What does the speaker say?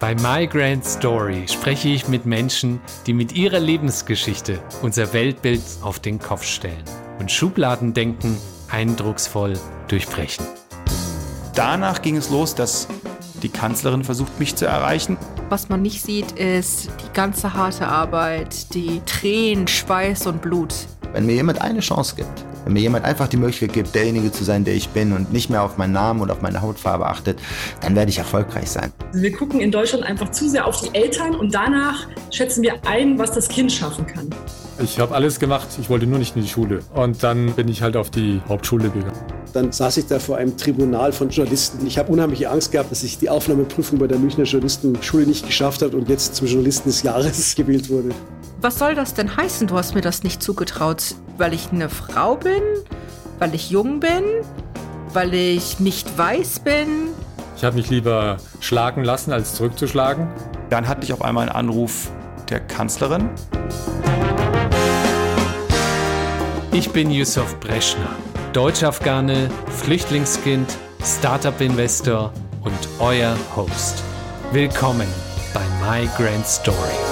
Bei My Grand Story spreche ich mit Menschen, die mit ihrer Lebensgeschichte unser Weltbild auf den Kopf stellen und Schubladendenken eindrucksvoll durchbrechen. Danach ging es los, dass die Kanzlerin versucht, mich zu erreichen. Was man nicht sieht, ist die ganze harte Arbeit, die Tränen, Schweiß und Blut. Wenn mir jemand eine Chance gibt, wenn mir jemand einfach die Möglichkeit gibt, derjenige zu sein, der ich bin und nicht mehr auf meinen Namen und auf meine Hautfarbe achtet, dann werde ich erfolgreich sein. Wir gucken in Deutschland einfach zu sehr auf die Eltern und danach schätzen wir ein, was das Kind schaffen kann. Ich habe alles gemacht, ich wollte nur nicht in die Schule. Und dann bin ich halt auf die Hauptschule gegangen. Dann saß ich da vor einem Tribunal von Journalisten. Ich habe unheimliche Angst gehabt, dass ich die Aufnahmeprüfung bei der Münchner Journalistenschule nicht geschafft habe und jetzt zum Journalisten des Jahres gewählt wurde. Was soll das denn heißen? Du hast mir das nicht zugetraut, weil ich eine Frau bin, weil ich jung bin, weil ich nicht weiß bin. Ich habe mich lieber schlagen lassen, als zurückzuschlagen. Dann hatte ich auf einmal einen Anruf der Kanzlerin. Ich bin Yusuf Breschner, Deutsch-Afghane, Flüchtlingskind, Startup-Investor und euer Host. Willkommen bei My Grand Story.